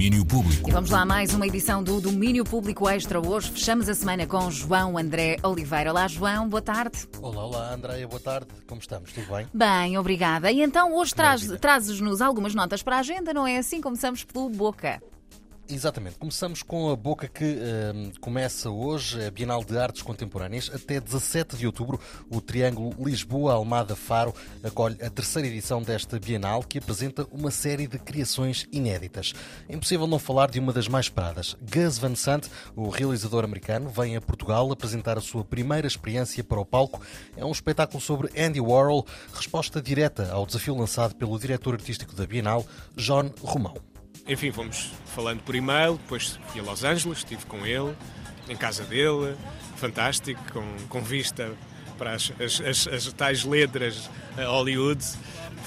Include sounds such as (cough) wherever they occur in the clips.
Domínio Público. E vamos lá, mais uma edição do Domínio Público Extra. Hoje fechamos a semana com João André Oliveira. Olá, João, boa tarde. Olá, olá, Andréia, boa tarde. Como estamos? Tudo bem? Bem, obrigada. E então hoje traz, trazes-nos algumas notas para a agenda, não é assim? Começamos pelo Boca. Exatamente. Começamos com a boca que uh, começa hoje, a Bienal de Artes Contemporâneas. Até 17 de outubro, o Triângulo Lisboa-Almada-Faro acolhe a terceira edição desta Bienal, que apresenta uma série de criações inéditas. É impossível não falar de uma das mais esperadas. Gus Van Sant, o realizador americano, vem a Portugal apresentar a sua primeira experiência para o palco. É um espetáculo sobre Andy Warhol, resposta direta ao desafio lançado pelo diretor artístico da Bienal, John Romão enfim, fomos falando por e-mail, depois fui a Los Angeles, estive com ele, em casa dele, fantástico, com, com vista para as, as, as, as tais letras Hollywood,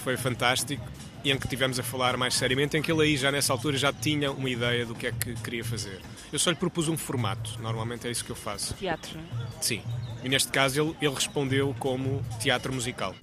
foi fantástico e em que tivemos a falar mais seriamente, em que ele aí já nessa altura já tinha uma ideia do que é que queria fazer. Eu só lhe propus um formato, normalmente é isso que eu faço. Teatro, não é? Sim. E neste caso ele, ele respondeu como teatro musical.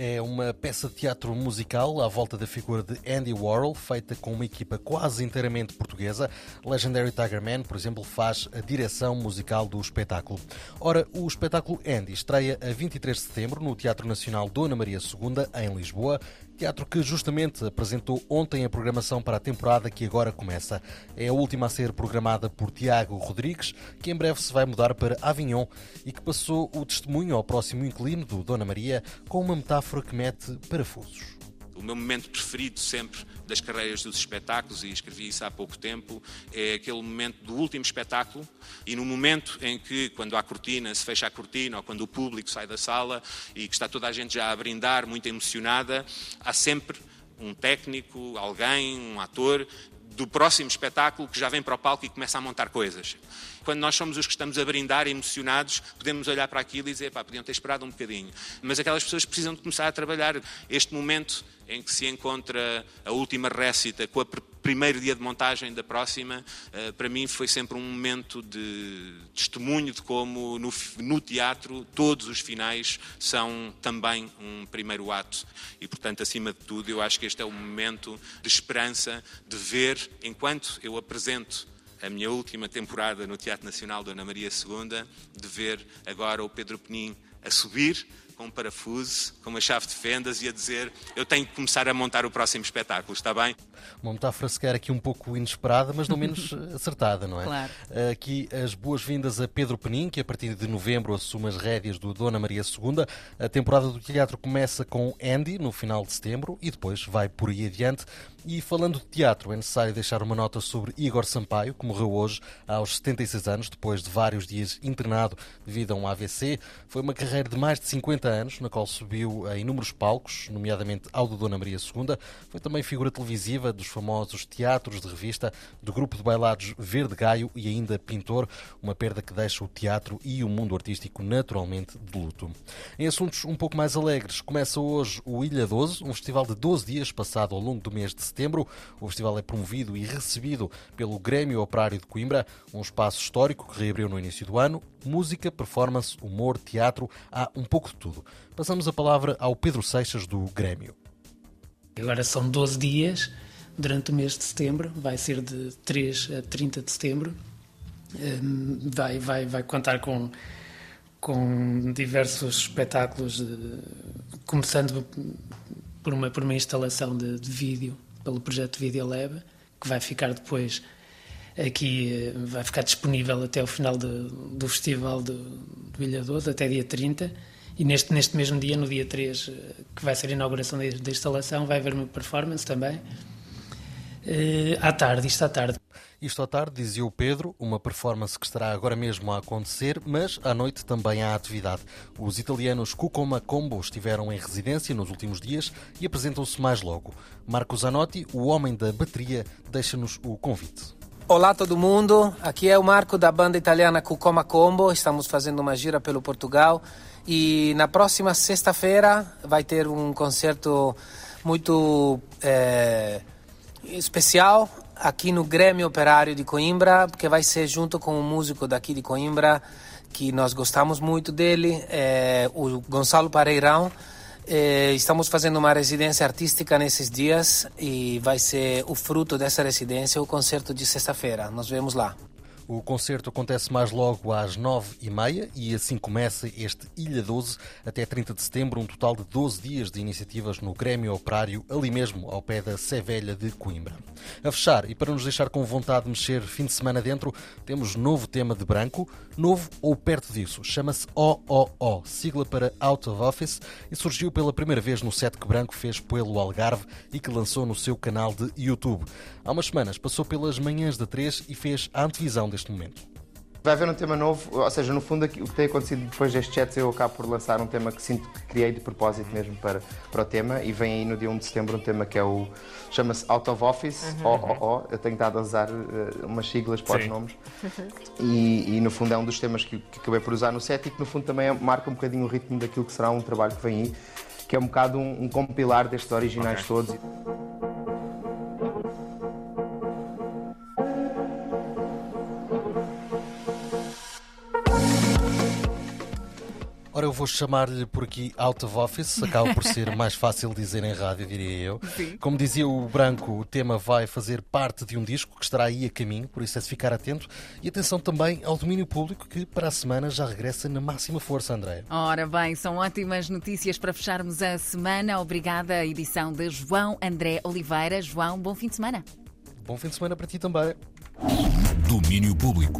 É uma peça de teatro musical à volta da figura de Andy Warhol, feita com uma equipa quase inteiramente portuguesa. Legendary Tiger Man, por exemplo, faz a direção musical do espetáculo. Ora, o espetáculo Andy estreia a 23 de setembro no Teatro Nacional Dona Maria II, em Lisboa. Teatro que justamente apresentou ontem a programação para a temporada que agora começa. É a última a ser programada por Tiago Rodrigues, que em breve se vai mudar para Avignon e que passou o testemunho ao próximo inquilino do Dona Maria com uma metáfora que mete parafusos. O meu momento preferido sempre das carreiras dos espetáculos, e escrevi isso há pouco tempo, é aquele momento do último espetáculo. E no momento em que, quando há cortina, se fecha a cortina ou quando o público sai da sala e que está toda a gente já a brindar, muito emocionada, há sempre um técnico, alguém, um ator do próximo espetáculo que já vem para o palco e começa a montar coisas. Quando nós somos os que estamos a brindar emocionados, podemos olhar para aquilo e dizer, pá, podiam ter esperado um bocadinho. Mas aquelas pessoas precisam de começar a trabalhar. Este momento em que se encontra a última récita com o primeiro dia de montagem da próxima, eh, para mim foi sempre um momento de testemunho de como no, no teatro todos os finais são também um primeiro ato. E, portanto, acima de tudo, eu acho que este é o momento de esperança, de ver, enquanto eu apresento a minha última temporada no Teatro Nacional Dona Maria II, de ver agora o Pedro Penin a subir com um parafuso, com uma chave de fendas e a dizer eu tenho que começar a montar o próximo espetáculo, está bem? Uma metáfora sequer aqui um pouco inesperada, mas não menos (laughs) acertada, não é? Claro. Aqui as boas-vindas a Pedro Penin, que a partir de novembro assume as rédeas do Dona Maria II. A temporada do teatro começa com Andy no final de setembro e depois vai por aí adiante. E falando de teatro, é necessário deixar uma nota sobre Igor Sampaio, que morreu hoje aos 76 anos, depois de vários dias internado devido a um AVC. Foi uma carreira de mais de 50 anos, na qual subiu a inúmeros palcos, nomeadamente ao do Dona Maria II. Foi também figura televisiva dos famosos teatros de revista, do grupo de bailados Verde Gaio e ainda pintor, uma perda que deixa o teatro e o mundo artístico naturalmente de luto. Em assuntos um pouco mais alegres, começa hoje o Ilha 12, um festival de 12 dias passado ao longo do mês de setembro setembro. O festival é promovido e recebido pelo Grêmio Operário de Coimbra, um espaço histórico que reabriu no início do ano. Música, performance, humor, teatro, há um pouco de tudo. Passamos a palavra ao Pedro Seixas do Grêmio. Agora são 12 dias durante o mês de setembro, vai ser de 3 a 30 de setembro. Hum, vai, vai, vai contar com, com diversos espetáculos, de, começando por uma, por uma instalação de, de vídeo pelo projeto Video Lab, que vai ficar depois aqui, eh, vai ficar disponível até o final de, do festival do, do Ilha 12, até dia 30. E neste, neste mesmo dia, no dia 3, eh, que vai ser a inauguração da instalação, vai haver uma performance também. Uh, à tarde, isto à tarde. Isto à tarde, dizia o Pedro, uma performance que estará agora mesmo a acontecer, mas à noite também há atividade. Os italianos Cucoma Combo estiveram em residência nos últimos dias e apresentam-se mais logo. Marco Zanotti, o homem da bateria, deixa-nos o convite. Olá todo mundo, aqui é o Marco da banda italiana Cucoma Combo, estamos fazendo uma gira pelo Portugal. E na próxima sexta-feira vai ter um concerto muito é, especial aqui no Grêmio Operário de Coimbra, porque vai ser junto com um músico daqui de Coimbra que nós gostamos muito dele, é o Gonçalo Pareirão. Eh, estamos fazendo uma residência artística nesses dias e vai ser o fruto dessa residência o concerto de sexta-feira. Nos vemos lá. O concerto acontece mais logo às nove e meia e assim começa este Ilha 12 até 30 de setembro, um total de 12 dias de iniciativas no Grêmio Operário, ali mesmo ao pé da Sevelha de Coimbra. A fechar, e para nos deixar com vontade de mexer fim de semana dentro, temos novo tema de branco, novo ou perto disso. Chama-se OOO, sigla para Out of Office, e surgiu pela primeira vez no set que Branco fez pelo Algarve e que lançou no seu canal de YouTube. Há umas semanas passou pelas manhãs da 3 e fez a antevisão momento. Vai haver um tema novo, ou seja, no fundo o que tem acontecido depois destes chats eu acabo por lançar um tema que sinto que criei de propósito mesmo para, para o tema e vem aí no dia 1 de setembro um tema que é o chama-se Out of Office, uhum. OOO, eu tenho estado a usar uh, umas siglas para os nomes (laughs) e, e, no fundo é um dos temas que, que, acabei por usar no set e que no fundo também marca um bocadinho o ritmo daquilo que será um trabalho que vem aí, que é um bocado um, um compilar destes originais okay. todos. Eu vou chamar-lhe por aqui out of office, acaba por ser mais fácil dizer em rádio, diria eu. Sim. Como dizia o Branco, o tema vai fazer parte de um disco que estará aí a caminho, por isso é de ficar atento. E atenção também ao domínio público que para a semana já regressa na máxima força, André. Ora bem, são ótimas notícias para fecharmos a semana. Obrigada à edição de João André Oliveira. João, bom fim de semana. Bom fim de semana para ti também. Domínio público.